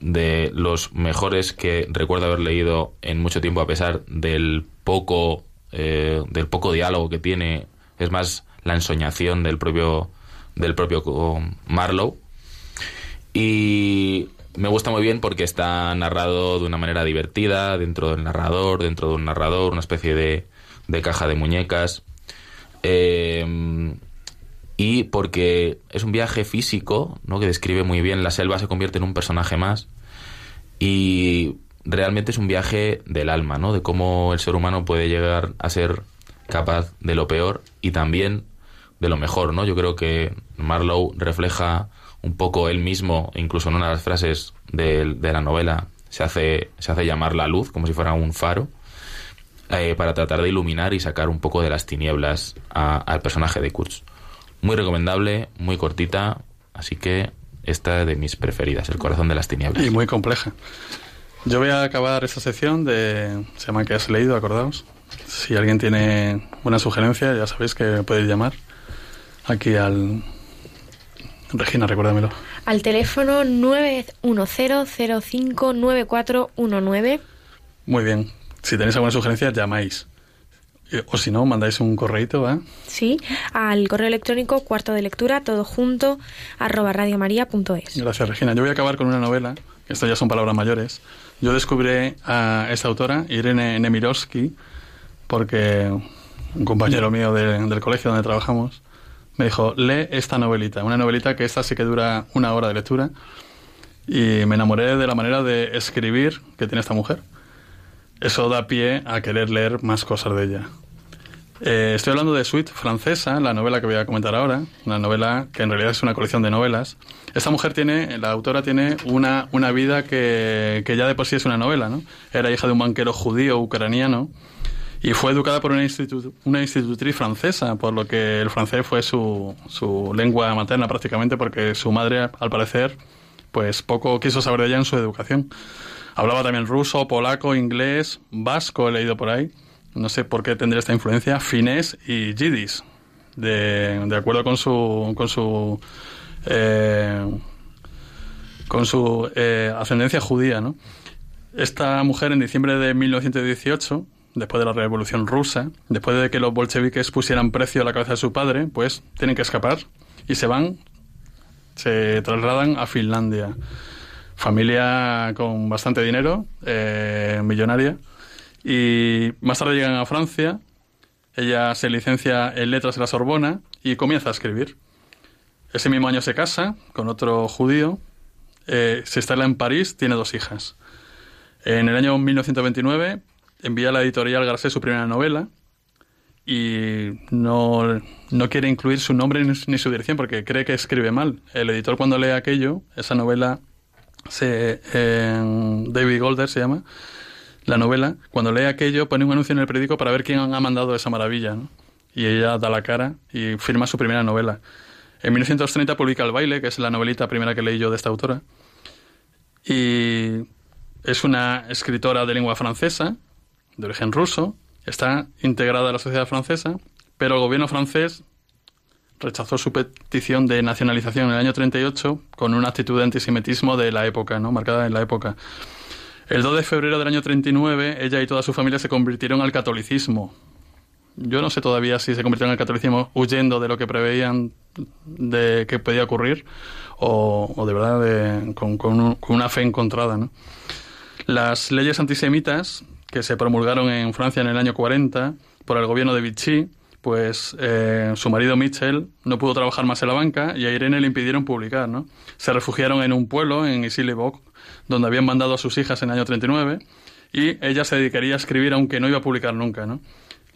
de los mejores que recuerdo haber leído en mucho tiempo, a pesar del poco, eh, del poco diálogo que tiene. Es más la ensoñación del propio, del propio Marlowe. Y me gusta muy bien porque está narrado de una manera divertida, dentro del narrador, dentro de un narrador, una especie de, de caja de muñecas. Eh, y porque es un viaje físico, ¿no? que describe muy bien la selva, se convierte en un personaje más. Y realmente es un viaje del alma, ¿no? De cómo el ser humano puede llegar a ser capaz de lo peor y también de lo mejor, ¿no? Yo creo que Marlowe refleja un poco él mismo, incluso en una de las frases de, de la novela, se hace, se hace llamar la luz, como si fuera un faro eh, para tratar de iluminar y sacar un poco de las tinieblas a, al personaje de Kurtz. Muy recomendable, muy cortita, así que esta es de mis preferidas, El corazón de las tinieblas. Y muy compleja. Yo voy a acabar esta sección de... Se llama que has leído, acordaos. Si alguien tiene una sugerencia, ya sabéis que podéis llamar aquí al... Regina, recuérdamelo. Al teléfono 910059419. Muy bien. Si tenéis alguna sugerencia, llamáis. O si no, mandáis un correito, ¿eh? Sí, al correo electrónico cuarto de lectura, todo junto, arroba radiomaria.es. Gracias, Regina. Yo voy a acabar con una novela, estas ya son palabras mayores. Yo descubrí a esta autora, Irene Nemirovsky, porque un compañero mío de, del colegio donde trabajamos me dijo, lee esta novelita, una novelita que esta sí que dura una hora de lectura, y me enamoré de la manera de escribir que tiene esta mujer eso da pie a querer leer más cosas de ella. Eh, estoy hablando de Suite Francesa, la novela que voy a comentar ahora, una novela que en realidad es una colección de novelas. Esta mujer tiene, la autora tiene una, una vida que, que ya de por sí es una novela, ¿no? Era hija de un banquero judío ucraniano y fue educada por una, institu una institutriz francesa, por lo que el francés fue su, su lengua materna prácticamente, porque su madre, al parecer, pues poco quiso saber de ella en su educación. Hablaba también ruso, polaco, inglés, vasco, he leído por ahí. No sé por qué tendría esta influencia. Finés y yiddish, de, acuerdo con su, con su, eh, con su eh, ascendencia judía, ¿no? Esta mujer en diciembre de 1918, después de la Revolución Rusa, después de que los bolcheviques pusieran precio a la cabeza de su padre, pues tienen que escapar y se van, se trasladan a Finlandia familia con bastante dinero, eh, millonaria, y más tarde llegan a Francia, ella se licencia en letras de la Sorbona y comienza a escribir. Ese mismo año se casa con otro judío, eh, se instala en París, tiene dos hijas. En el año 1929 envía a la editorial Garcés su primera novela y no, no, quiere incluir su nombre ni su dirección porque cree que escribe mal. El editor cuando lee aquello, esa novela, se, David Golder se llama, la novela, cuando lee aquello pone un anuncio en el periódico para ver quién ha mandado esa maravilla. Y ella da la cara y firma su primera novela. En 1930 publica El baile, que es la novelita primera que leí yo de esta autora. Y es una escritora de lengua francesa, de origen ruso, está integrada a la sociedad francesa, pero el gobierno francés rechazó su petición de nacionalización en el año 38 con una actitud de antisemitismo de la época, ¿no? marcada en la época. El 2 de febrero del año 39, ella y toda su familia se convirtieron al catolicismo. Yo no sé todavía si se convirtieron al catolicismo huyendo de lo que preveían de que podía ocurrir o, de verdad con, con, una fe encontrada. ¿no? Las leyes antisemitas que se promulgaron en Francia en el año 40 por el gobierno de Vichy, pues eh, su marido Mitchell no pudo trabajar más en la banca y a Irene le impidieron publicar. ¿no? Se refugiaron en un pueblo, en isilly donde habían mandado a sus hijas en el año 39 y ella se dedicaría a escribir aunque no iba a publicar nunca. ¿no?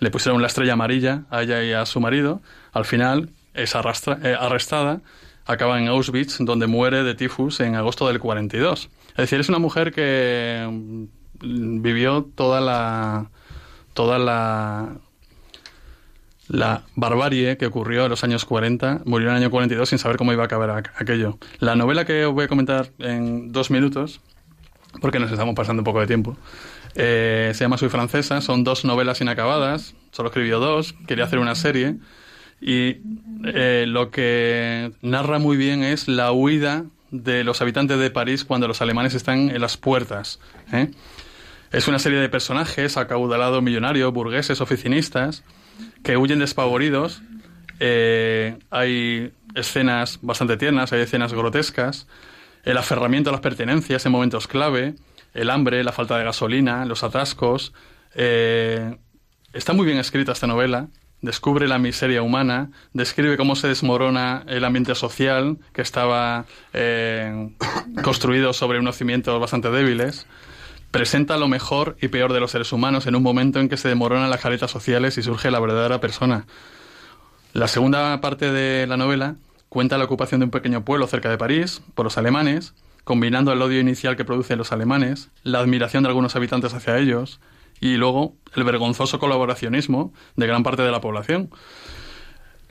Le pusieron la estrella amarilla a ella y a su marido. Al final es eh, arrestada, acaba en Auschwitz, donde muere de tifus en agosto del 42. Es decir, es una mujer que mm, vivió toda la toda la la barbarie que ocurrió en los años 40, murió en el año 42 sin saber cómo iba a acabar aquello. La novela que voy a comentar en dos minutos, porque nos estamos pasando un poco de tiempo, eh, se llama Soy francesa, son dos novelas inacabadas, solo escribió dos, quería hacer una serie, y eh, lo que narra muy bien es la huida de los habitantes de París cuando los alemanes están en las puertas. ¿eh? Es una serie de personajes acaudalados, millonarios, burgueses, oficinistas, que huyen despavoridos. Eh, hay escenas bastante tiernas, hay escenas grotescas. El aferramiento a las pertenencias en momentos clave, el hambre, la falta de gasolina, los atascos. Eh, está muy bien escrita esta novela. Descubre la miseria humana, describe cómo se desmorona el ambiente social que estaba eh, construido sobre unos cimientos bastante débiles presenta lo mejor y peor de los seres humanos en un momento en que se demoronan las caretas sociales y surge la verdadera persona. La segunda parte de la novela cuenta la ocupación de un pequeño pueblo cerca de París por los alemanes, combinando el odio inicial que producen los alemanes, la admiración de algunos habitantes hacia ellos y luego el vergonzoso colaboracionismo de gran parte de la población.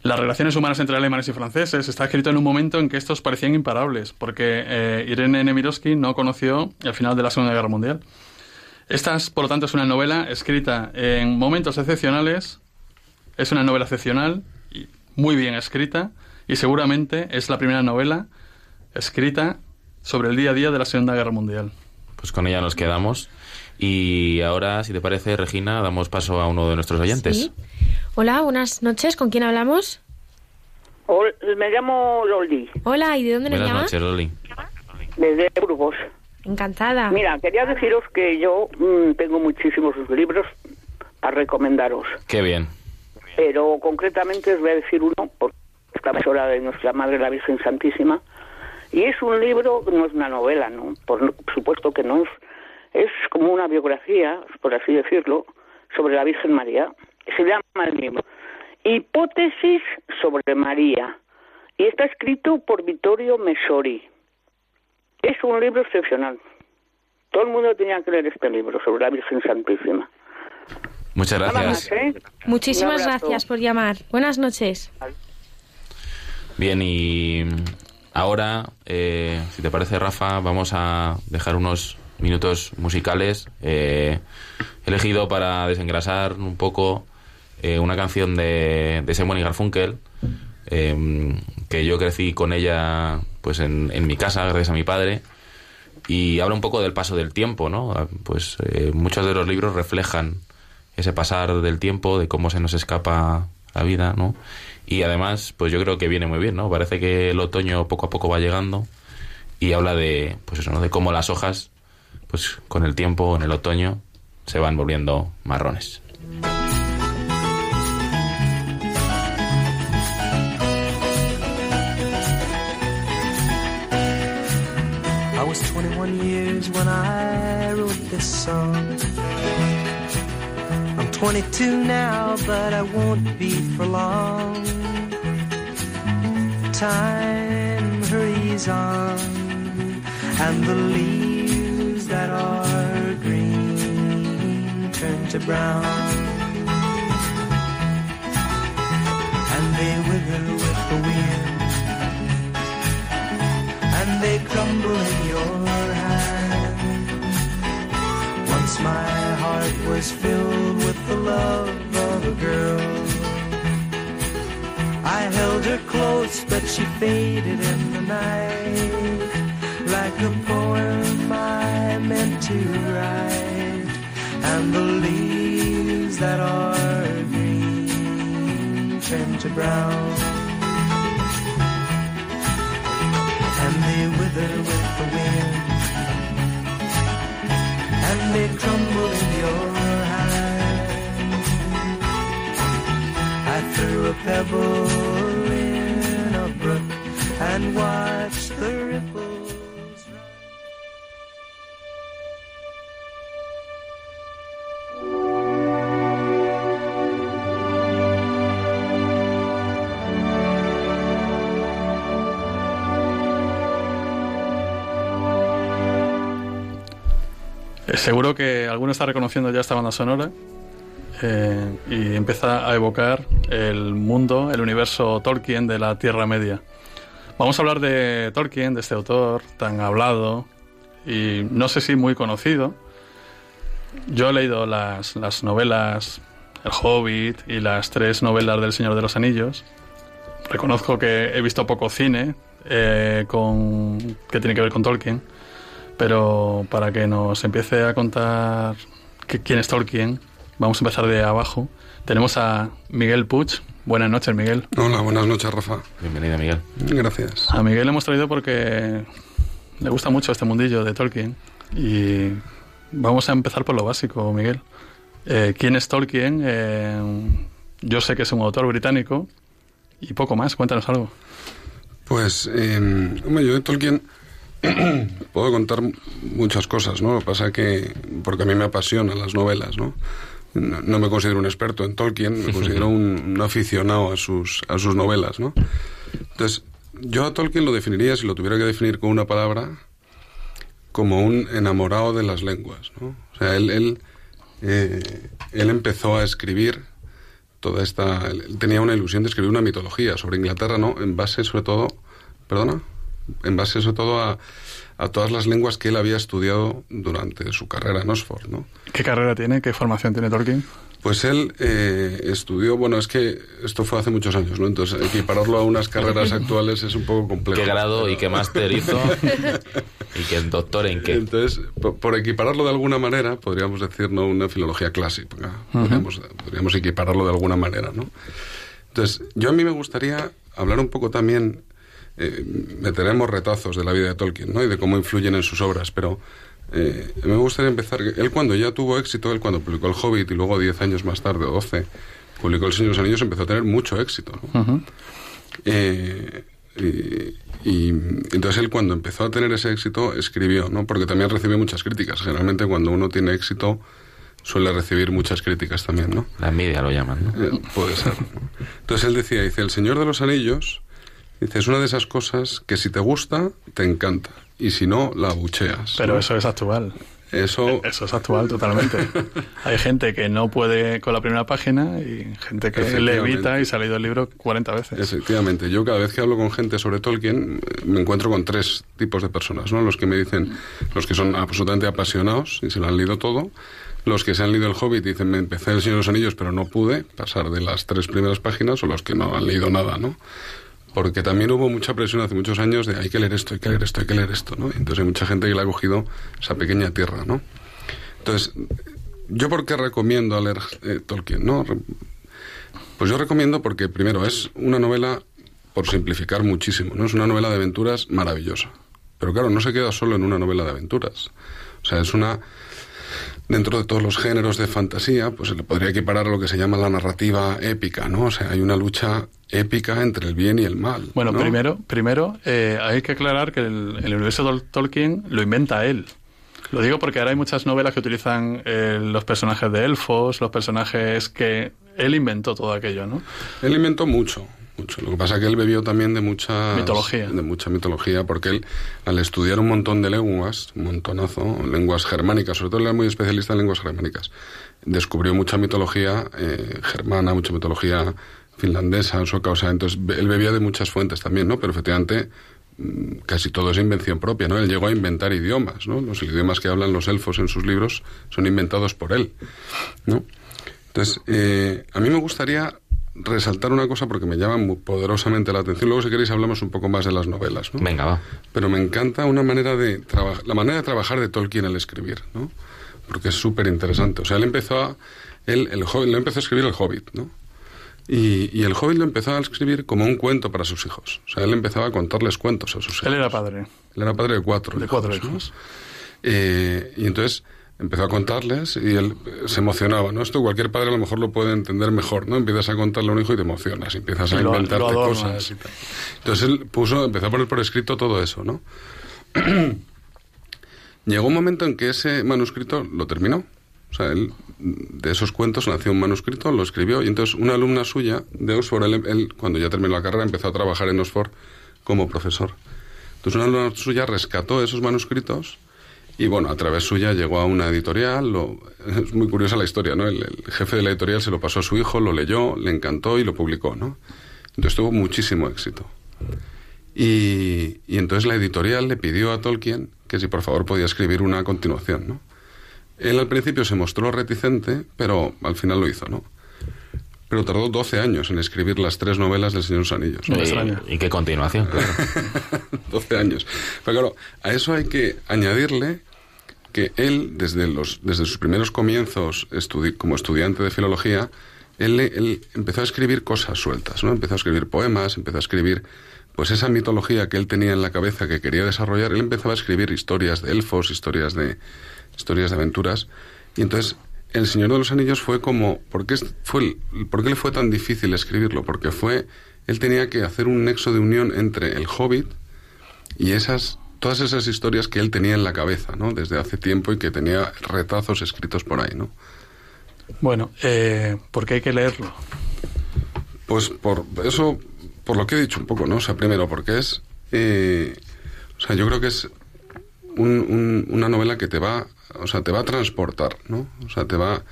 Las relaciones humanas entre alemanes y franceses está escrito en un momento en que estos parecían imparables, porque eh, Irene Nemirovsky no conoció el final de la Segunda Guerra Mundial. Esta, por lo tanto, es una novela escrita en momentos excepcionales, es una novela excepcional, y muy bien escrita, y seguramente es la primera novela escrita sobre el día a día de la Segunda Guerra Mundial. Pues con ella nos quedamos. Y ahora, si te parece, Regina, damos paso a uno de nuestros oyentes. Hola, buenas noches. ¿Con quién hablamos? me llamo Loli. Hola, ¿y de dónde nos llamas? Buenas noches, Loli. Desde Burgos. Encantada. Mira, quería deciros que yo mm, tengo muchísimos libros a recomendaros. Qué bien. Pero concretamente os voy a decir uno, porque esta hora de nuestra Madre la Virgen Santísima. Y es un libro, no es una novela, ¿no? Por supuesto que no es es como una biografía, por así decirlo, sobre la Virgen María. Se llama el libro Hipótesis sobre María y está escrito por Vittorio Mesori. Es un libro excepcional. Todo el mundo tenía que leer este libro sobre la Virgen Santísima. Muchas gracias. ¿eh? Muchísimas gracias por llamar. Buenas noches. Bien, y ahora, eh, si te parece, Rafa, vamos a dejar unos minutos musicales. Eh, elegido para desengrasar un poco eh, una canción de, de Simon y Garfunkel, em, que yo crecí con ella pues en, en, mi casa, gracias a mi padre, y habla un poco del paso del tiempo, ¿no? Ah, pues eh, muchos de los libros reflejan ese pasar del tiempo, de cómo se nos escapa la vida, ¿no? Y además, pues yo creo que viene muy bien, ¿no? Parece que el otoño poco a poco va llegando y habla de, pues eso, ¿no? De cómo las hojas pues con el tiempo, en el otoño, se van volviendo marrones. I was 21 years when I wrote this song. I'm 22 now, but I won't be for long. Time hurries on, and the leaves. That are green turn to brown. And they wither with the wind, and they crumble in your hand. Once my heart was filled with the love of a girl. I held her close, but she faded in the night like a poem I meant to write. And the leaves that are green turn to brown. And they wither with the wind. And they crumble in your hand. I threw a pebble in a brook and watched the ripples. Seguro que alguno está reconociendo ya esta banda sonora eh, y empieza a evocar el mundo, el universo Tolkien de la Tierra Media. Vamos a hablar de Tolkien, de este autor tan hablado y no sé si muy conocido. Yo he leído las, las novelas El Hobbit y las tres novelas del Señor de los Anillos. Reconozco que he visto poco cine eh, con, que tiene que ver con Tolkien. Pero para que nos empiece a contar que- quién es Tolkien, vamos a empezar de abajo. Tenemos a Miguel Puig. Buenas noches, Miguel. Hola, buenas noches, Rafa. Bienvenida, Miguel. Gracias. A Miguel le hemos traído porque le gusta mucho este mundillo de Tolkien. Y vamos a empezar por lo básico, Miguel. Eh, ¿Quién es Tolkien? Eh, yo sé que es un autor británico y poco más. Cuéntanos algo. Pues, eh, hombre, yo de Tolkien puedo contar muchas cosas, ¿no? Lo que pasa es que, porque a mí me apasionan las novelas, ¿no? No, no me considero un experto en Tolkien, me considero un, un aficionado a sus, a sus novelas, ¿no? Entonces, yo a Tolkien lo definiría, si lo tuviera que definir con una palabra, como un enamorado de las lenguas, ¿no? O sea, él, él, eh, él empezó a escribir toda esta... Él tenía una ilusión de escribir una mitología sobre Inglaterra, ¿no? En base sobre todo... ¿Perdona? En base sobre todo a, a todas las lenguas que él había estudiado durante su carrera en Oxford, ¿no? ¿Qué carrera tiene? ¿Qué formación tiene Tolkien? Pues él eh, estudió, bueno, es que esto fue hace muchos años, ¿no? Entonces, equipararlo a unas carreras actuales es un poco complejo. ¿Qué grado y qué máster hizo? ¿Y qué doctor en qué? Entonces, por, por equipararlo de alguna manera, podríamos decir, ¿no? Una filología clásica. podríamos, podríamos equipararlo de alguna manera, ¿no? Entonces, yo a mí me gustaría hablar un poco también, eh, meteremos retazos de la vida de Tolkien, ¿no? Y de cómo influyen en sus obras, pero eh, me gustaría empezar, él cuando ya tuvo éxito, él cuando publicó El Hobbit y luego 10 años más tarde, o 12, publicó El Señor de los Anillos, empezó a tener mucho éxito, ¿no? Eh, y, y entonces él cuando empezó a tener ese éxito escribió, ¿no? Porque también recibió muchas críticas. Generalmente cuando uno tiene éxito suele recibir muchas críticas también, ¿no? La envidia lo llaman, ¿no? Eh, puede ser. Entonces él decía, dice, El Señor de los Anillos, dice, es una de esas cosas que si te gusta, te encanta. Y si no, la abucheas. Pero ¿no? eso es actual. Eso... Eso es actual totalmente. Hay gente que no puede con la primera página y gente que le evita y se ha leído el libro 40 veces. Efectivamente, yo cada vez que hablo con gente sobre Tolkien eh, me encuentro con tres tipos de personas, ¿no? Los que me dicen, los que son absolutamente apasionados y se lo han leído todo, los que se han leído El Hobbit y dicen, me empecé El Señor de los Anillos pero no pude pasar de las tres primeras páginas, o los que no han leído nada, ¿no? Porque también hubo mucha presión hace muchos años de hay que leer esto, hay que leer esto, hay que leer esto, ¿no? Entonces hay mucha gente que le ha cogido esa pequeña tierra, ¿no? Entonces, ¿yo por qué recomiendo leer eh, Tolkien, no? Pues yo recomiendo porque, primero, es una novela, por simplificar muchísimo, ¿no? Es una novela de aventuras maravillosa. Pero claro, no se queda solo en una novela de aventuras. O sea, es una... Dentro de todos los géneros de fantasía, pues se le podría equiparar a lo que se llama la narrativa épica, ¿no? O sea, hay una lucha épica entre el bien y el mal. Bueno, ¿no? primero, primero eh, hay que aclarar que el, el universo Tol- Tolkien lo inventa él. Lo digo porque ahora hay muchas novelas que utilizan eh, los personajes de elfos, los personajes que él inventó todo aquello, ¿no? Él inventó mucho, mucho. Lo que pasa es que él bebió también de mucha Mitología. de mucha mitología, porque él, al estudiar un montón de lenguas, un montonazo, lenguas germánicas, sobre todo él era muy especialista en lenguas germánicas, descubrió mucha mitología eh, germana, mucha mitología finlandesa, sueca, o sea, entonces él bebía de muchas fuentes también, ¿no? Pero efectivamente mm, casi todo es invención propia, ¿no? Él llegó a inventar idiomas, ¿no? Los idiomas que hablan los elfos en sus libros son inventados por él, ¿no? Entonces, eh, a mí me gustaría resaltar una cosa porque me llama muy poderosamente la atención. Luego, si queréis, hablamos un poco más de las novelas, ¿no? Venga, va. Pero me encanta una manera de trabajar, la manera de trabajar de Tolkien al escribir, ¿no? Porque es súper interesante. O sea, él empezó a, él, el Hobbit, lo empezó a escribir el Hobbit, ¿no? Y, y el Hobbit lo empezó a escribir como un cuento para sus hijos. O sea, él empezaba a contarles cuentos a sus hijos. Él era padre. Él era padre de cuatro De cuatro ¿no? hijos. Eh, y entonces empezó a contarles y él se emocionaba, ¿no? Esto cualquier padre a lo mejor lo puede entender mejor, ¿no? Empiezas a contarle a un hijo y te emocionas, y empiezas a lo- inventarte lo cosas. Entonces él puso, empezó a poner por escrito todo eso, ¿no? Llegó un momento en que ese manuscrito lo terminó. O sea, él, de esos cuentos nació un manuscrito, lo escribió, y entonces una alumna suya de Oxford, él, él, cuando ya terminó la carrera, empezó a trabajar en Oxford como profesor. Entonces una alumna suya rescató esos manuscritos y bueno, a través suya llegó a una editorial. lo- es muy curiosa la historia, ¿no? El, el jefe de la editorial se lo pasó a su hijo, lo leyó, le encantó y lo publicó, ¿no? Entonces tuvo muchísimo éxito. Y, y entonces la editorial le pidió a Tolkien que si por favor podía escribir una continuación, ¿no? Él al principio se mostró reticente, pero al final lo hizo, ¿no? Pero tardó 12 años en escribir las tres novelas del Señor de los Anillos. No y, qué continuación, claro. 12 años. Pero claro, a eso hay que añadirle que él, desde, los, desde sus primeros comienzos como estudiante de filología, él, él empezó a escribir cosas sueltas, ¿no? Empezó a escribir poemas, empezó a escribir pues esa mitología que él tenía en la cabeza que quería desarrollar, él empezaba a escribir historias de elfos, historias de historias de aventuras, y entonces El Señor de los Anillos fue como ¿por qué, fue ¿por qué le fue tan difícil escribirlo? Porque fue él tenía que hacer un nexo de unión entre el Hobbit y esas todas esas historias que él tenía en la cabeza, ¿no? Desde hace tiempo y que tenía retazos escritos por ahí, ¿no? Bueno, eh, porque hay que leerlo. Pues por eso, por lo que he dicho un poco, ¿no? O sea, primero, porque es. eh, o sea, yo creo que es un- un- una novela que te va. O sea, te va a transportar, ¿no? O sea, te va.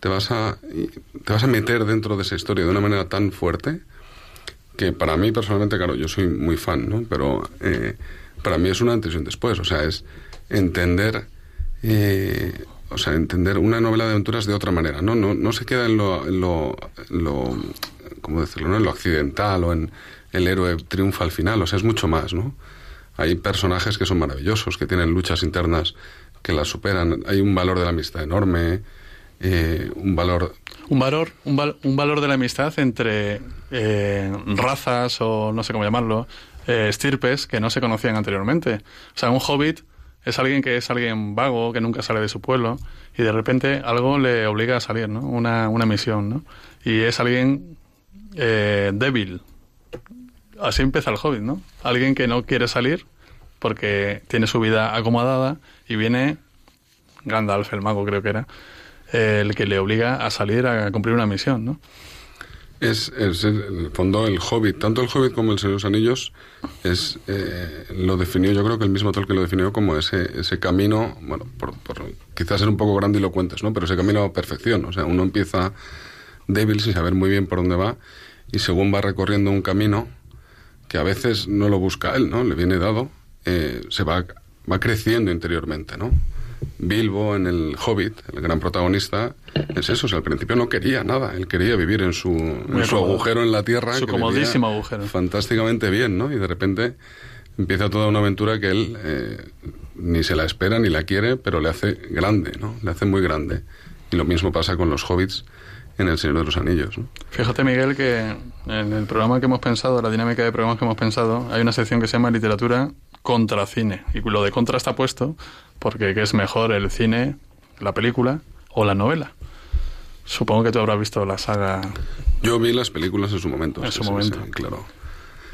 Te vas a. Te vas a meter dentro de esa historia de una manera tan fuerte que para mí personalmente, claro, yo soy muy fan, ¿no? Pero eh, para mí es una antes y un después. O sea, es entender. eh, o sea, entender una novela de aventuras de otra manera, ¿no? No, no se queda en lo, en lo, en lo ¿cómo decirlo? ¿no? En lo accidental o en el héroe triunfa al final, o sea, es mucho más, ¿no? Hay personajes que son maravillosos, que tienen luchas internas que las superan, hay un valor de la amistad enorme, eh, un valor... Un valor, un, val- un valor de la amistad entre eh, razas o no sé cómo llamarlo, eh, estirpes que no se conocían anteriormente. O sea, un hobbit es alguien que es alguien vago, que nunca sale de su pueblo y de repente algo le obliga a salir, ¿no? Una, una misión, ¿no? Y es alguien eh, débil. Así empieza el hobbit, ¿no? Alguien que no quiere salir porque tiene su vida acomodada y viene Gandalf, el mago creo que era, el que le obliga a salir a cumplir una misión, ¿no? Es, es el fondo el Hobbit, tanto el Hobbit como el Señor de los Anillos, es, eh, lo definió, yo creo que el mismo Tolkien lo definió como ese, ese camino, bueno, por, por quizás ser un poco grandilocuentes, ¿no? Pero ese camino a perfección, o sea, uno empieza débil sin saber muy bien por dónde va y según va recorriendo un camino que a veces no lo busca él, ¿no? Le viene dado, eh, se va, va creciendo interiormente, ¿no? Bilbo en el Hobbit, el gran protagonista, es eso, o sea, al principio no quería nada, él quería vivir en su, en su cómodo. agujero en la tierra. Su que comodísimo agujero. Fantásticamente bien, ¿no? Y de repente empieza toda una aventura que él eh, ni se la espera ni la quiere, pero le hace grande, ¿no? Le hace muy grande. Y lo mismo pasa con los hobbits en El Señor de los Anillos, ¿no? Fíjate, Miguel, que en el programa que hemos pensado, la dinámica de programas que hemos pensado, hay una sección que se llama literatura contra cine. Y lo de contra está puesto porque ¿qué es mejor el cine, la película o la novela? Supongo que tú habrás visto la saga Yo vi las películas en su momento. En su sí, momento. sí, claro.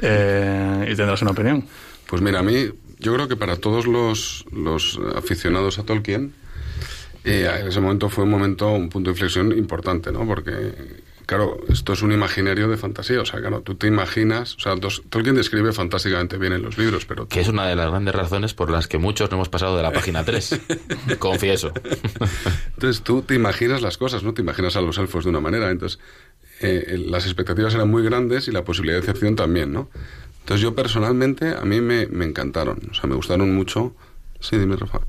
eh, y tendrás una opinión. Pues mira, a mí yo creo que para todos los, los aficionados a Tolkien, eh, en ese momento fue un momento, un punto de inflexión importante, ¿no? Porque, claro, esto es un imaginario de fantasía. O sea, claro, tú te imaginas. O sea, dos- Tolkien describe fantásticamente bien en los libros, pero. Que es una de las grandes razones por las que muchos no hemos pasado de la página 3. Confieso. Entonces tú te imaginas las cosas, ¿no? Te imaginas a los elfos de una manera. Entonces, eh, las expectativas eran muy grandes y la posibilidad de decepción también, ¿no? Entonces yo personalmente, a mí me, me encantaron. O sea, me gustaron mucho. Sí, dime, Rafa.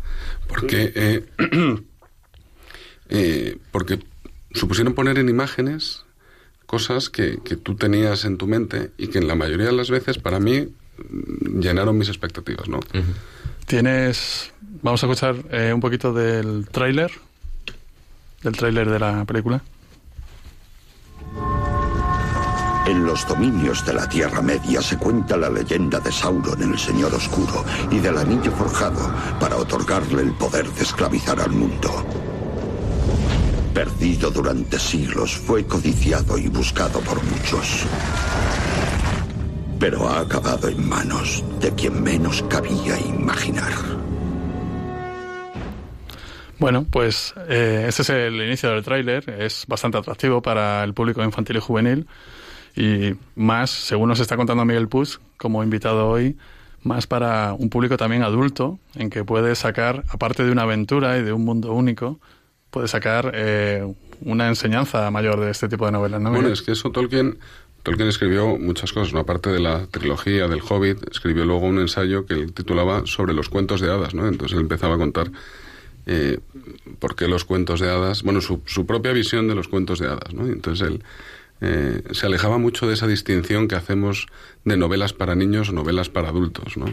Porque, eh, eh, porque supusieron poner en imágenes cosas que, que tú tenías en tu mente y que en la mayoría de las veces para mí llenaron mis expectativas, ¿no? Tienes. Vamos a escuchar eh, un poquito del tráiler. Del tráiler de la película. En los dominios de la Tierra Media se cuenta la leyenda de Sauron, el Señor Oscuro, y del anillo forjado para otorgarle el poder de esclavizar al mundo. Perdido durante siglos, fue codiciado y buscado por muchos. Pero ha acabado en manos de quien menos cabía imaginar. Bueno, pues eh, este es el inicio del tráiler. Es bastante atractivo para el público infantil y juvenil. Y más, según nos está contando Miguel Puig, como invitado hoy, más para un público también adulto, en que puede sacar, aparte de una aventura y de un mundo único, puede sacar eh, una enseñanza mayor de este tipo de novelas, ¿no? Bueno, es que eso Tolkien, Tolkien escribió muchas cosas, ¿no? Aparte de la trilogía del Hobbit, escribió luego un ensayo que él titulaba sobre los cuentos de hadas, ¿no? Entonces él empezaba a contar eh, por qué los cuentos de hadas, bueno, su, su propia visión de los cuentos de hadas, ¿no? Entonces él eh, se alejaba mucho de esa distinción que hacemos de novelas para niños o novelas para adultos, ¿no?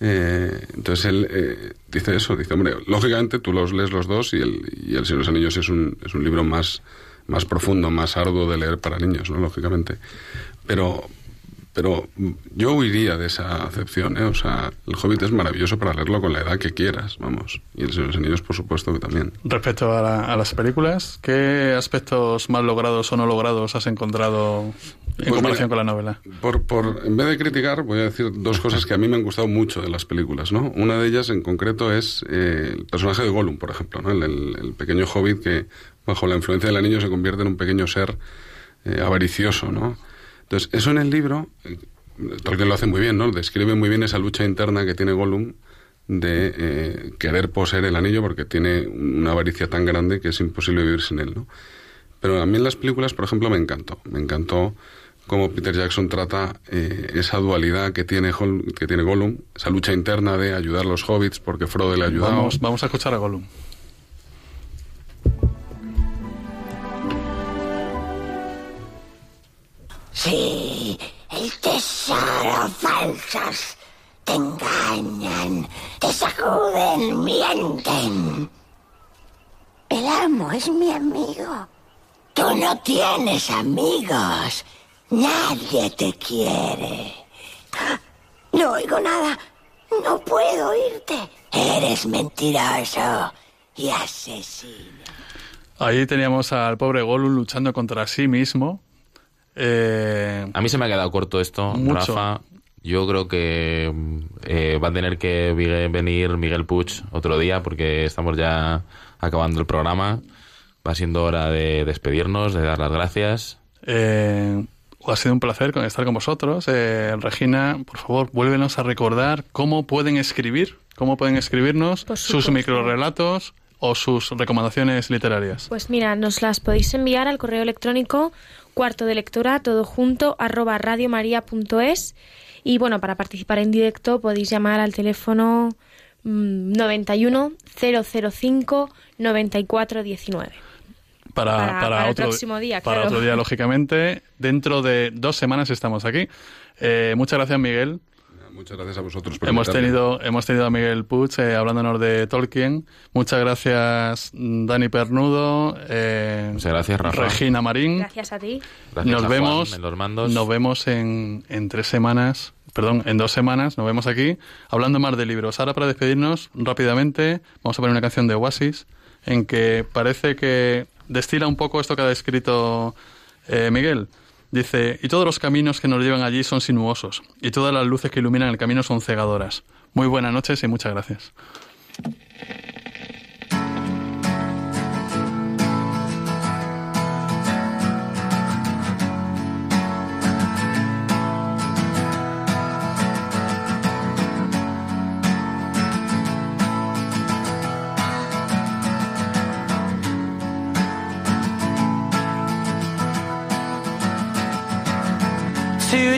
Eh, entonces él eh, dice eso, dice, hombre, lógicamente tú los lees los dos y el, y el Señor de los Anillos es un, es un libro más, más profundo, más arduo de leer para niños, ¿no? Lógicamente. Pero, pero yo huiría de esa acepción, ¿eh? O sea, el Hobbit es maravilloso para leerlo con la edad que quieras, vamos. Y el Señor de los Anillos, por supuesto, que también. Respecto a, la- a las películas, ¿qué aspectos más logrados o no logrados has encontrado en Pues comparación mira, con la novela? Por, por, en vez de criticar, voy a decir dos cosas que a mí me han gustado mucho de las películas, ¿no? Una de ellas, en concreto, es eh, el personaje de Gollum, por ejemplo, ¿no? El, el- el pequeño hobbit que, bajo la influencia del anillo, se convierte en un pequeño ser eh, avaricioso, ¿no? Entonces, eso en el libro, eh, Tolkien lo hace muy bien, ¿no? Describe muy bien esa lucha interna que tiene Gollum de eh, querer poseer el anillo porque tiene una avaricia tan grande que es imposible vivir sin él, ¿no? Pero a mí en las películas, por ejemplo, me encantó. Me encantó cómo Peter Jackson trata eh, esa dualidad que tiene, que tiene Gollum, esa lucha interna de ayudar a los hobbits porque Frodo le ha ayudado. Vamos, vamos a escuchar a Gollum. Sí, el tesoro falsos te engañan, te sacuden, mienten. El amo es mi amigo. Tú no tienes amigos. Nadie te quiere. No oigo nada. No puedo oírte. Eres mentiroso y asesino. Ahí teníamos al pobre Gollum luchando contra sí mismo. Eh, A mí se me ha quedado corto esto, Mucho. Rafa. Yo creo que eh, va a tener que venir Miguel Puig otro día porque estamos ya acabando el programa. Va siendo hora de despedirnos, de dar las gracias. eh, ha sido un placer con- estar con vosotros. Eh, Regina, por favor, vuélvenos a recordar cómo pueden escribir, cómo pueden escribirnos sus microrelatos o sus recomendaciones literarias. Pues mira, nos las podéis enviar al correo electrónico cuarto de lectura todo junto arroba radiomaria.es y bueno, para participar en directo podéis llamar al teléfono mm, 91 005 94 19. Para, Para- para para el otro, próximo día, para claro. otro día, lógicamente. Dentro de dos semanas estamos aquí. Eh, muchas gracias, Miguel. Muchas gracias a vosotros por Hemos tenido, hemos tenido a Miguel Puig eh, hablándonos de Tolkien. Muchas gracias, Dani Pernudo. eh, Muchas gracias, Rafa. Regina Marín. Gracias a ti. Gracias nos a Juan vemos, en los mandos. nos vemos en, en tres semanas, perdón, en dos semanas, nos vemos aquí hablando más de libros. Ahora para despedirnos rápidamente, vamos a poner una canción de Oasis en que parece que destila un poco esto que ha descrito eh, Miguel. Dice, y todos los caminos que nos llevan allí son sinuosos, y todas las luces que iluminan el camino son cegadoras. Muy buenas noches y muchas gracias.